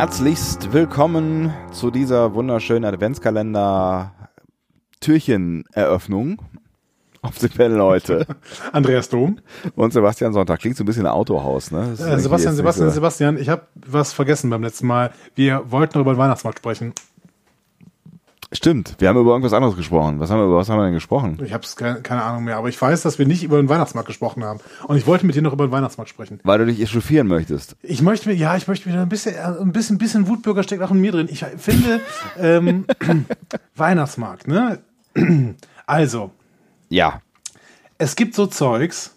Herzlichst willkommen zu dieser wunderschönen Adventskalender-Türcheneröffnung auf dem Panel heute. Andreas Dom. Und Sebastian Sonntag. Klingt so ein bisschen Autohaus, ne? Äh, Sebastian, Sebastian, so. Sebastian, ich habe was vergessen beim letzten Mal. Wir wollten noch über den Weihnachtsmarkt sprechen. Stimmt, wir haben über irgendwas anderes gesprochen. Was haben wir, über was haben wir denn gesprochen? Ich habe keine, keine Ahnung mehr, aber ich weiß, dass wir nicht über den Weihnachtsmarkt gesprochen haben. Und ich wollte mit dir noch über den Weihnachtsmarkt sprechen. Weil du dich echauffieren möchtest. Ich möchte mir, ja, ich möchte wieder ein bisschen, äh, ein bisschen, bisschen Wutbürger steckt auch in mir drin. Ich finde, ähm, Weihnachtsmarkt, ne? Also. Ja. Es gibt so Zeugs,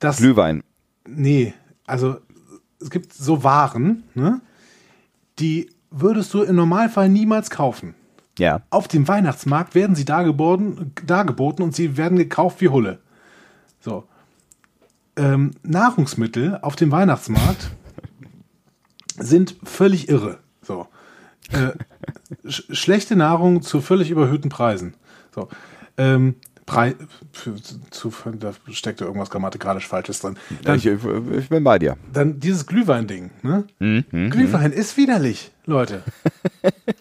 das. Glühwein. Nee, also es gibt so Waren, ne? Die würdest du im Normalfall niemals kaufen. Ja. Auf dem Weihnachtsmarkt werden sie dargeboten, dargeboten und sie werden gekauft wie Hulle. So. Ähm, Nahrungsmittel auf dem Weihnachtsmarkt sind völlig irre. So. Äh, sch schlechte Nahrung zu völlig überhöhten Preisen. So. Ähm, Prei für, zu, da steckt da irgendwas grammatikalisch Falsches drin. Dann, ich, ich, bin bei dir. Dann dieses Glühwein-Ding. Ne? Mhm, mhm Glühwein ist widerlich, Leute.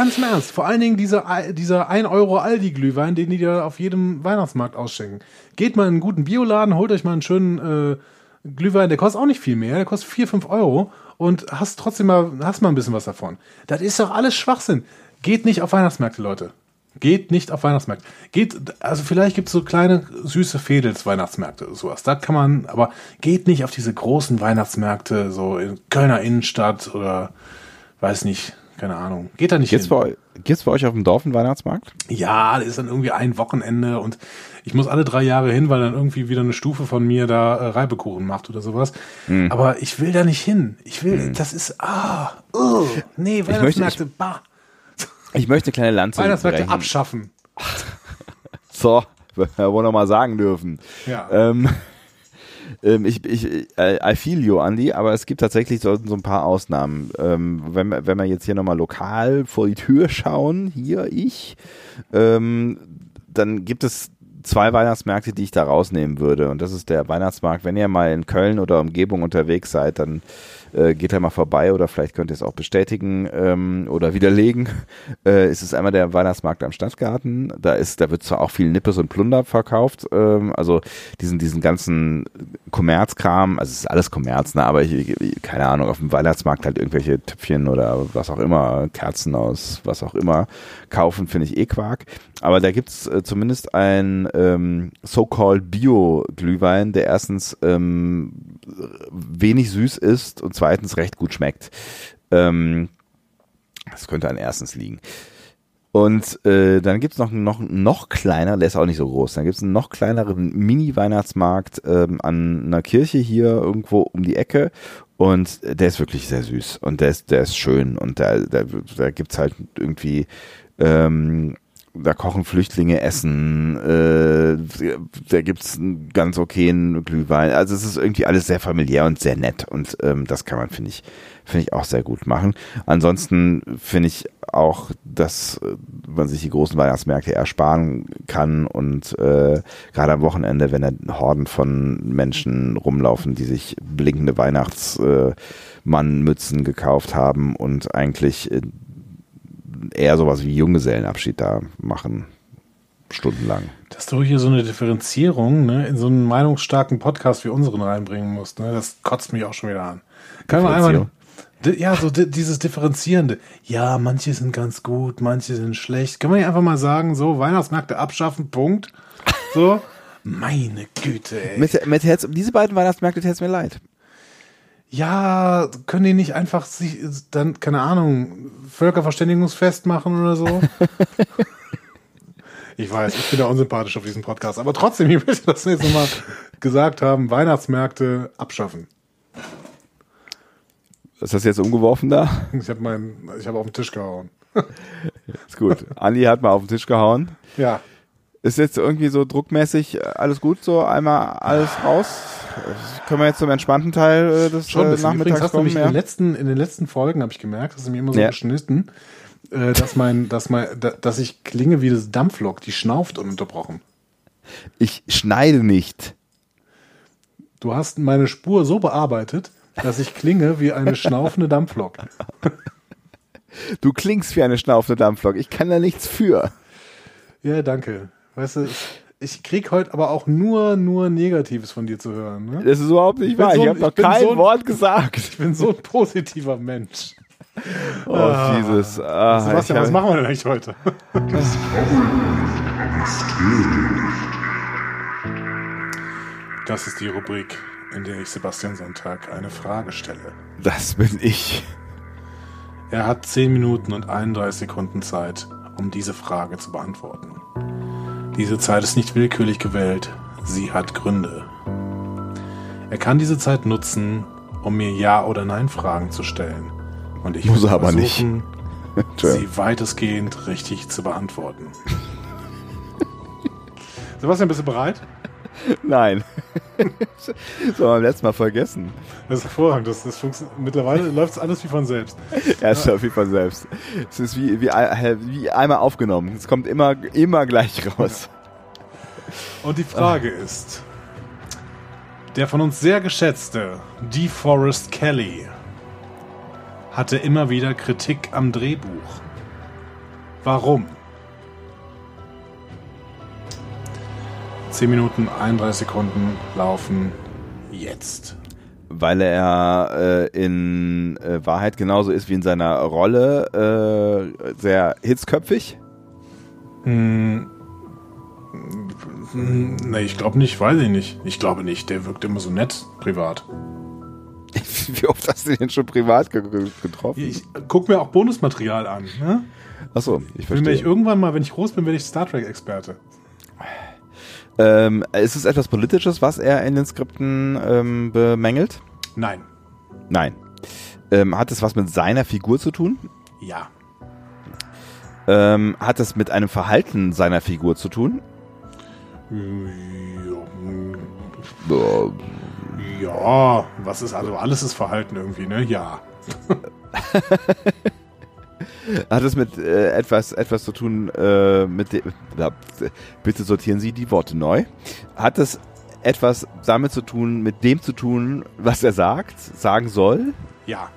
Ganz im Ernst. Vor allen Dingen dieser, dieser 1 Euro Aldi-Glühwein, den die dir auf jedem Weihnachtsmarkt ausschenken. Geht mal in einen guten Bioladen, holt euch mal einen schönen äh, Glühwein, der kostet auch nicht viel mehr, der kostet 4, 5 Euro und hast trotzdem mal, hast mal ein bisschen was davon. Das ist doch alles Schwachsinn. Geht nicht auf Weihnachtsmärkte, Leute. Geht nicht auf Weihnachtsmärkte. Geht, also vielleicht gibt es so kleine süße Fädels Weihnachtsmärkte oder sowas. Da kann man, aber geht nicht auf diese großen Weihnachtsmärkte, so in Kölner Innenstadt oder weiß nicht, keine Ahnung. Geht da nicht Geht's hin. Bei, bei euch auf dem Dorf einen Weihnachtsmarkt? Ja, das ist dann irgendwie ein Wochenende und ich muss alle drei Jahre hin, weil dann irgendwie wieder eine Stufe von mir da äh, Reibekuchen macht oder sowas. Mhm. Aber ich will da nicht hin. Ich will, mhm. das ist, ah, oh, nee, Weihnachtsmärkte, ich, bah. Ich möchte eine kleine Lanze Weihnachtsmärkte abschaffen. so, wir wollen noch mal sagen dürfen. Ja. Ähm, ähm, ich, ich, äh, I feel you, Andy, aber es gibt tatsächlich so, so ein paar Ausnahmen. Ähm, wenn, wenn wir jetzt hier nochmal lokal vor die Tür schauen, hier ich, ähm, dann gibt es zwei Weihnachtsmärkte, die ich da rausnehmen würde. Und das ist der Weihnachtsmarkt. Wenn ihr mal in Köln oder Umgebung unterwegs seid, dann äh, geht da mal vorbei oder vielleicht könnt ihr es auch bestätigen ähm, oder widerlegen. Äh, ist es einmal der Weihnachtsmarkt am Stadtgarten. Da ist, da wird zwar auch viel Nippes und Plunder verkauft, ähm, also diesen, diesen ganzen Kommerzkram, also es ist alles Kommerz, ne, aber ich, keine Ahnung, auf dem Weihnachtsmarkt halt irgendwelche Töpfchen oder was auch immer, Kerzen aus was auch immer kaufen, finde ich eh Quark. Aber da gibt's äh, zumindest ein ähm, so-called Bio-Glühwein, der erstens ähm, wenig süß ist und zweitens recht gut schmeckt. Ähm, das könnte an erstens liegen. Und äh, dann gibt's noch, noch, noch kleiner, der ist auch nicht so groß, dann gibt's einen noch kleineren Mini-Weihnachtsmarkt ähm, an einer Kirche hier irgendwo um die Ecke und der ist wirklich sehr süß und der ist, der ist schön und da, da, da gibt's halt irgendwie ähm, da kochen Flüchtlinge Essen, äh, da gibt's einen ganz okayen Glühwein. Also es ist irgendwie alles sehr familiär und sehr nett und ähm, das kann man, finde ich, finde ich auch sehr gut machen. Ansonsten finde ich auch, dass man sich die großen Weihnachtsmärkte ersparen kann und äh, gerade am Wochenende, wenn da Horden von Menschen rumlaufen, die sich blinkende Weihnachtsmannmützen gekauft haben und eigentlich äh, eher sowas wie Junggesellenabschied da machen, stundenlang. Dass du hier so eine Differenzierung ne, in so einen meinungsstarken Podcast wie unseren reinbringen musst, ne, das kotzt mich auch schon wieder an. Kann man einmal, ja, so dieses Differenzierende. Ja, manche sind ganz gut, manche sind schlecht. Kann man ja einfach mal sagen, so Weihnachtsmärkte abschaffen, Punkt. So, meine Güte, ey. Mit, mit Herz, diese beiden Weihnachtsmärkte tät's mir leid ja, können die nicht einfach sich dann, keine Ahnung, Völkerverständigungsfest machen oder so? ich weiß, ich bin da unsympathisch auf diesem Podcast, aber trotzdem, ich möchte das jetzt nochmal gesagt haben, Weihnachtsmärkte abschaffen. Was hast du jetzt umgeworfen da? Ich habe meinen, ich habe auf den Tisch gehauen. Ist gut. Andi hat mal auf den Tisch gehauen. Ja. Ist jetzt irgendwie so druckmäßig alles gut, so einmal alles raus? Können wir jetzt zum entspannten Teil äh, des Schon, äh, Nachmittags hast kommen? Du mich ja? in, den letzten, in den letzten Folgen habe ich gemerkt, dass du mir immer so ja. geschnitten, äh, dass mein, dass mein, dass ich klinge wie das Dampflok, die schnauft ununterbrochen. Ich schneide nicht. Du hast meine Spur so bearbeitet, dass ich klinge wie eine schnaufende Dampflok. Du klingst wie eine schnaufende Dampflok. Ich kann da nichts für. Ja, danke. Weißt du, ich krieg heute aber auch nur, nur Negatives von dir zu hören. Ne? Das ist überhaupt nicht wahr. so ich ein- habe noch ich kein so ein- Wort gesagt. Ich bin so ein positiver Mensch. Oh, Jesus. Ah, Sebastian, ich was hab- machen wir denn eigentlich heute? Das ist die Rubrik, in der ich Sebastian Sonntag eine Frage stelle. Das bin ich. Er hat 10 Minuten und 31 Sekunden Zeit, um diese Frage zu beantworten. Diese Zeit ist nicht willkürlich gewählt, sie hat Gründe. Er kann diese Zeit nutzen, um mir Ja- oder Nein-Fragen zu stellen. Und ich Muss er aber nicht. sie weitestgehend richtig zu beantworten. Sebastian, bist du bereit? Nein. so, beim letzten Mal vergessen. Das ist hervorragend. Das, das. Mittlerweile läuft es alles wie von selbst. Er ist auf jeden Fall selbst. Es ist wie, wie, ein- wie einmal aufgenommen. Es kommt immer, immer gleich raus. Und die Frage ist, der von uns sehr geschätzte DeForest Kelly hatte immer wieder Kritik am Drehbuch. Warum? 10 Minuten, 31 Sekunden laufen jetzt. Weil er äh, in äh, Wahrheit genauso ist wie in seiner Rolle. Äh, sehr hitzköpfig. Hm, Nee, ich glaube nicht, weiß ich nicht. Ich glaube nicht, der wirkt immer so nett privat. wie oft hast du den schon privat ge ge- getroffen? Ich guck mir auch Bonusmaterial an. Ne? Achso, ich Wenn ich verstehe. irgendwann mal, wenn ich groß bin, werde ich Star Trek-Experte. Ähm, ist es etwas Politisches, was er in den Skripten ähm, bemängelt? Nein. Nein. Ähm, hat es was mit seiner Figur zu tun? Ja. Ähm, hat es mit einem Verhalten seiner Figur zu tun? Ja, Ja, was ist, also alles ist Verhalten irgendwie, ne? Ja. Hat es mit äh, etwas, etwas zu tun äh, mit dem. Bitte sortieren Sie die Worte neu. Hat es etwas damit zu tun, mit dem zu tun, was er sagt, sagen soll? Ja.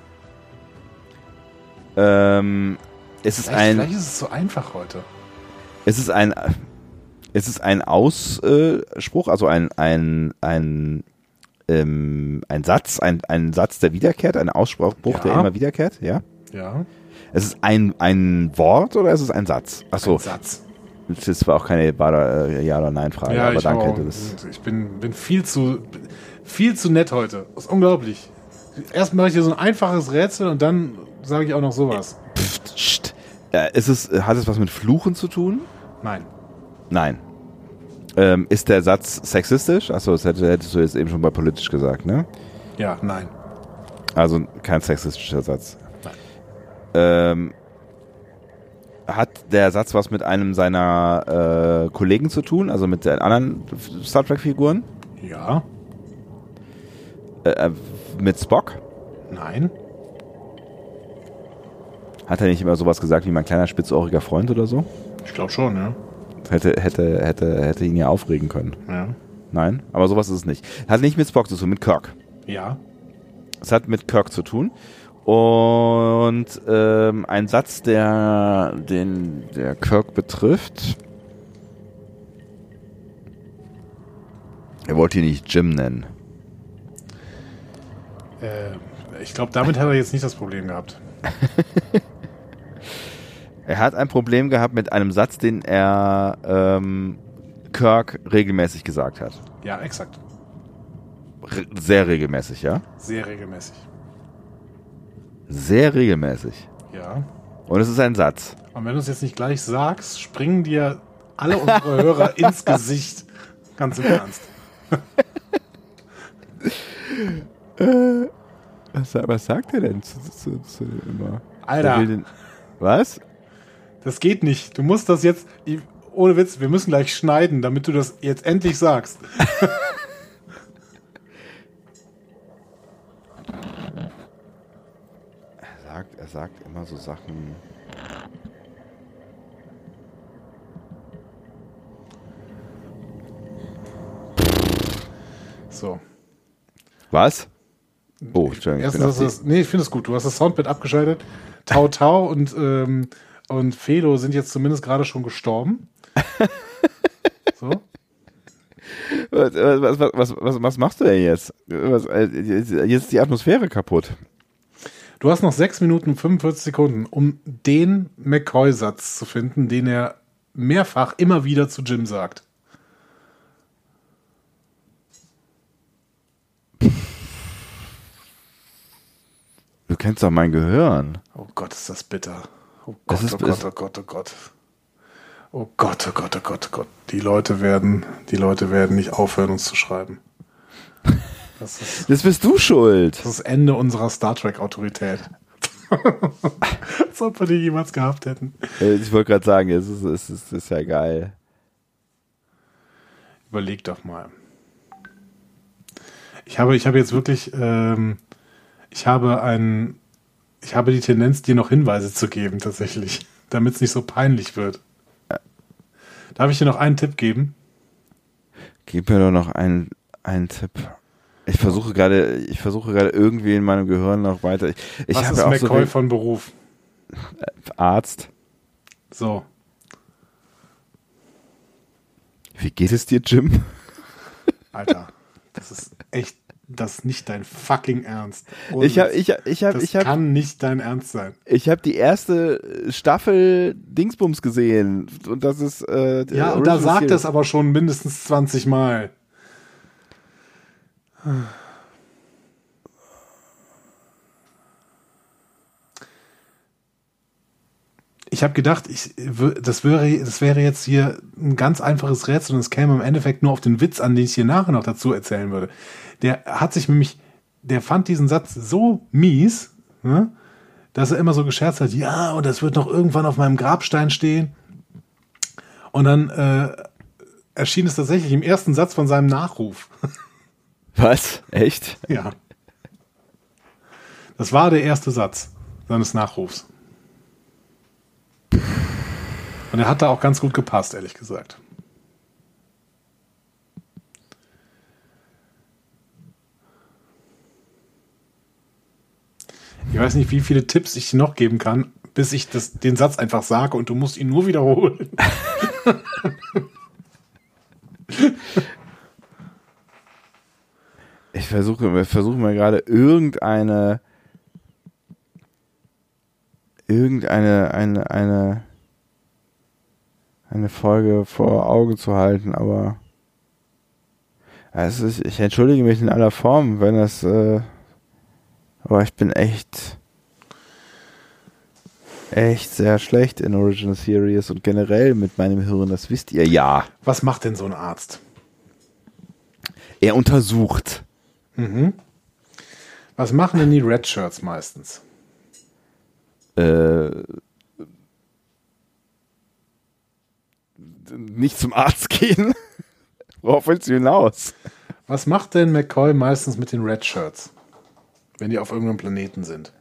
Ähm, es ist Vielleicht, ein, vielleicht ist es so einfach heute. es ist ein, es ist ein Ausspruch, also ein, ein, ein, ähm, ein Satz, ein, ein Satz, der wiederkehrt, ein Ausspruch, der Ja. immer wiederkehrt, ja? Ja. Es ist ein, ein Wort oder ist es ein Satz? Achso, Ein Satz. das war auch keine äh, Ja- oder Nein-Frage, aber ich, danke. auch, Das, ich bin, bin viel zu viel zu nett heute. Das ist unglaublich. Erst mache ich hier so ein einfaches Rätsel und dann sage ich auch noch sowas. Psst. Äh, ist es, hat es was mit Fluchen zu tun? Nein. Nein. Ähm, ist der Satz sexistisch? Achso, das hätte, hättest du jetzt eben schon bei politisch gesagt, ne? Ja, nein. Also kein sexistischer Satz. Ähm, hat der Satz was mit einem seiner äh, Kollegen zu tun, also mit den anderen Star Trek-Figuren? Ja. Äh, äh, mit Spock? Nein. Hat er nicht immer sowas gesagt wie mein kleiner spitzohriger Freund oder so? Ich glaube schon, ja. Hätte, hätte, hätte, hätte ihn ja aufregen können. Ja. Nein, aber sowas ist es nicht. Hat nicht mit Spock zu tun, mit Kirk. Ja. Es hat mit Kirk zu tun. Und ähm, ein Satz, der den der Kirk betrifft. Er wollte ihn nicht Jim nennen. Äh, ich glaube, damit hat er jetzt nicht das Problem gehabt. Er hat ein Problem gehabt mit einem Satz, den er ähm, Kirk regelmäßig gesagt hat. Ja, exakt. Re sehr regelmäßig, ja? Sehr regelmäßig. Sehr regelmäßig. Ja. Und es ist ein Satz. Und wenn du es jetzt nicht gleich sagst, springen dir alle unsere Hörer ins Gesicht. Ganz im Ernst. Was, was sagt er denn zu, zu, zu immer? Alter. Er Den, was? Das geht nicht. Du musst das jetzt. Ohne Witz, wir müssen gleich schneiden, damit du das jetzt endlich sagst. Er sagt, er immer so Sachen. So. Was? Oh, Entschuldigung. ich Erstens das, nee, ich finde es gut. Du hast das Soundbit abgeschaltet. Tau Tau und, ähm, und Felo sind jetzt zumindest gerade schon gestorben. So. Was, was, was, was, was, machst du denn jetzt? Äh, jetzt ist die Atmosphäre kaputt. Du hast noch 6 Minuten und 45 Sekunden, um den McCoy-Satz zu finden, den er mehrfach immer wieder zu Jim sagt. Du kennst doch mein Gehirn. Oh Gott, ist das bitter. Oh Gott, ist- oh Gott, oh Gott, oh Gott. Oh Gott, oh Gott, oh Gott, oh Gott. Die Leute werden, die Leute werden nicht aufhören, uns zu schreiben. Das ist Das bist du schuld. das Ende unserer Star Trek-Autorität. Als ob wir die jemals gehabt hätten. Äh, Ich wollte gerade sagen, es ist, es, ist, es ist ja geil. Überleg doch mal. Ich habe, ich habe jetzt wirklich, ähm, ich habe ein, ich habe die Tendenz, dir noch Hinweise zu geben, tatsächlich, damit es nicht so peinlich wird. Darf ich dir noch einen Tipp geben? Gib mir doch noch einen, einen Tipp. Ich versuche gerade, ich versuche gerade irgendwie in meinem Gehirn noch weiter. Ich, ich Was habe ist auch McCoy so von Beruf? viel Arzt. So. Wie geht es dir, Jim? Alter, das ist echt, das ist nicht dein fucking Ernst. Ich habe, ich, ich habe, das ich habe, kann nicht dein Ernst sein. ich habe die erste Staffel Dingsbums gesehen und das ist äh, Ja, und da sagt es aber schon mindestens 20 Mal. Ich habe gedacht, ich, das, wäre, das wäre jetzt hier ein ganz einfaches Rätsel und es käme im Endeffekt nur auf den Witz an, den ich hier nachher noch dazu erzählen würde. Der hat sich nämlich, der fand diesen Satz so mies, ne, dass er immer so gescherzt hat, ja, und das wird noch irgendwann auf meinem Grabstein stehen. Und dann äh, erschien es tatsächlich im ersten Satz von seinem Nachruf. Was? Echt? ja. Das war der erste Satz seines Nachrufs. Und er hat da auch ganz gut gepasst, ehrlich gesagt. Ich weiß nicht, wie viele Tipps ich dir noch geben kann, bis ich das, den Satz einfach sage und du musst ihn nur wiederholen. Ich versuche, ich versuche mal gerade irgendeine, irgendeine, eine, eine, eine Folge vor Augen zu halten, aber es ist, ich entschuldige mich in aller Form, wenn das, äh, aber ich bin echt, echt sehr schlecht in Original Series und generell mit meinem Hirn, das wisst ihr ja. Was macht denn so ein Arzt? Er untersucht. Was machen denn die Red Shirts meistens? äh, nicht zum Arzt gehen. Worauf willst du hinaus? Was macht denn McCoy meistens mit den Red Shirts, wenn die auf irgendeinem Planeten sind?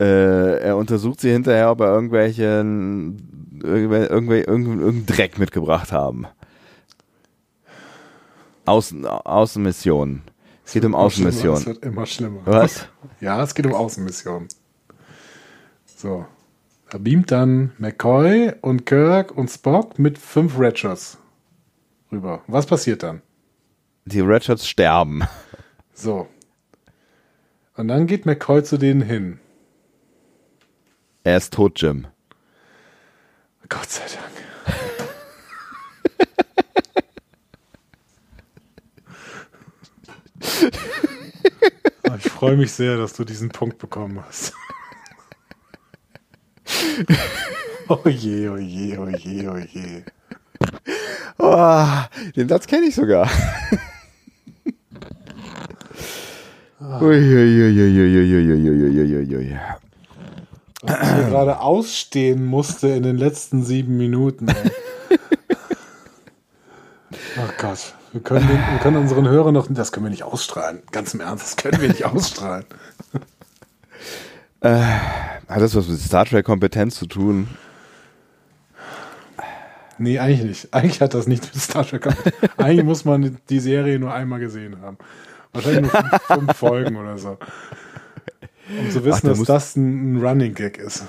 Äh, er untersucht sie hinterher, ob er irgendwelchen irgendwel, irgendwel, irgendeinen irgendeinen Dreck mitgebracht haben. Außen, Außenmissionen. Es geht um Es Außenmissionen. wird immer schlimmer. Was? Ja, es geht um Außenmissionen. So. Da beamt dann McCoy und Kirk und Spock mit fünf Shirts rüber. Was passiert dann? Die Redshirts sterben. So. Und dann geht McCoy zu denen hin. Er ist tot, Jim. Gott sei Dank. Freue mich sehr, dass du diesen Punkt bekommen hast. Oh je, oh je, oh je, oh je. Oh, den Satz kenne ich sogar. Uiuiuiuiuiuiuiuiui. Was ich hier gerade ausstehen musste in den letzten sieben Minuten. Gott. Wir können, den, wir können unseren Hörern noch. Das können wir nicht ausstrahlen. Ganz im Ernst, das können wir nicht ausstrahlen. Hat das was mit Star Trek Kompetenz zu tun? Nee, eigentlich nicht. Eigentlich hat das nichts mit Star Trek. Eigentlich muss man die Serie nur einmal gesehen haben. Wahrscheinlich nur fünf, fünf Folgen oder so. Um zu wissen, Ach, da dass das ein, ein Running Gag ist.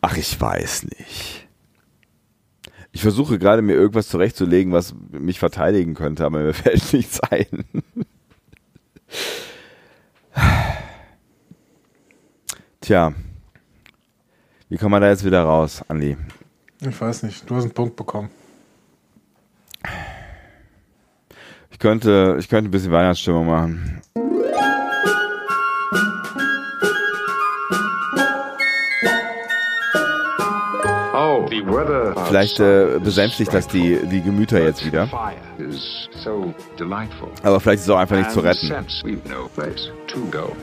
Ach, ich weiß nicht. Ich versuche gerade mir irgendwas zurechtzulegen, was mich verteidigen könnte, aber mir fällt nichts ein. Tja. Wie kommen wir da jetzt wieder raus, Andi? Ich weiß nicht, du hast einen Punkt bekommen. Ich könnte, ich könnte ein bisschen Weihnachtsstimmung machen. Vielleicht äh, besänftigt das die, die Gemüter jetzt wieder. Aber vielleicht ist es auch einfach nicht zu retten. Since we've no place to go.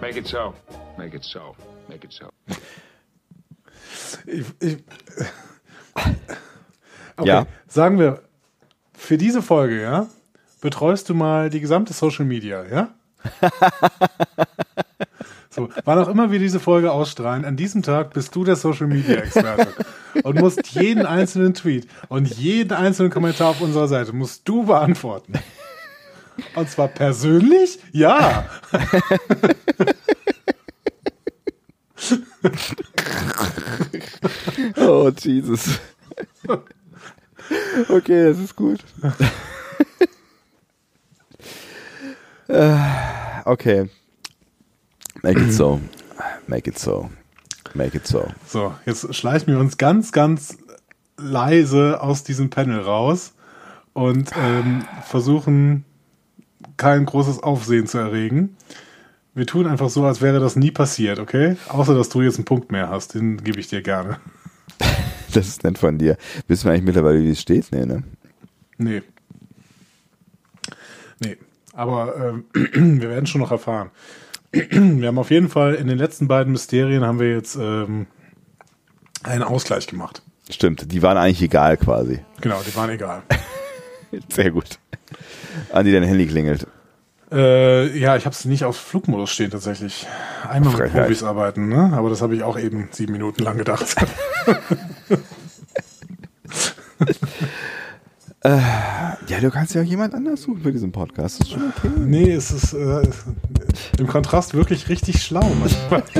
Make it so. Make it so. Make it so. Ich, ich, okay, Ja. sagen wir, für diese Folge, ja, betreust du mal die gesamte Social Media, ja? so, wann auch immer wir diese Folge ausstrahlen, an diesem Tag bist du der Social Media Experte und musst jeden einzelnen Tweet und jeden einzelnen Kommentar auf unserer Seite musst du beantworten. Und zwar persönlich? Ja. Oh, Jesus. Okay, das ist gut. Äh, okay. Make it so. Make it so. Make it so. So, jetzt schleichen wir uns ganz, ganz leise aus diesem Panel raus und ähm, versuchen kein großes Aufsehen zu erregen. Wir tun einfach so, als wäre das nie passiert, okay? Außer, dass du jetzt einen Punkt mehr hast, den gebe ich dir gerne. Das ist nett von dir. Wissen wir eigentlich mittlerweile, wie es steht? Nee, ne? Nee. Nee. Aber ähm, wir werden schon noch erfahren. Wir haben auf jeden Fall in den letzten beiden Mysterien haben wir jetzt ähm, einen Ausgleich gemacht. Stimmt, die waren eigentlich egal quasi. Genau, die waren egal. Sehr gut. Andi, dein Handy klingelt. Äh, ja, ich habe es nicht auf Flugmodus stehen tatsächlich. Einmal mit Frechheit. Profis arbeiten, ne? Aber das habe ich auch eben sieben Minuten lang gedacht. Ja, du kannst ja auch jemand anders suchen für diesen Podcast. Das ist schon okay. nee, es ist äh, im Kontrast wirklich richtig schlau manchmal.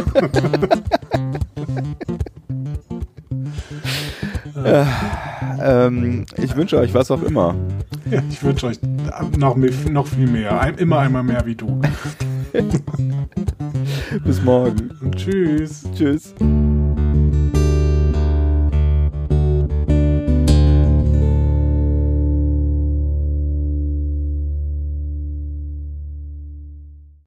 Ähm, ich wünsche euch was auch immer. Ja, ich wünsche euch noch, noch viel mehr. Ein, immer einmal mehr wie du. Bis morgen. Tschüss. Tschüss.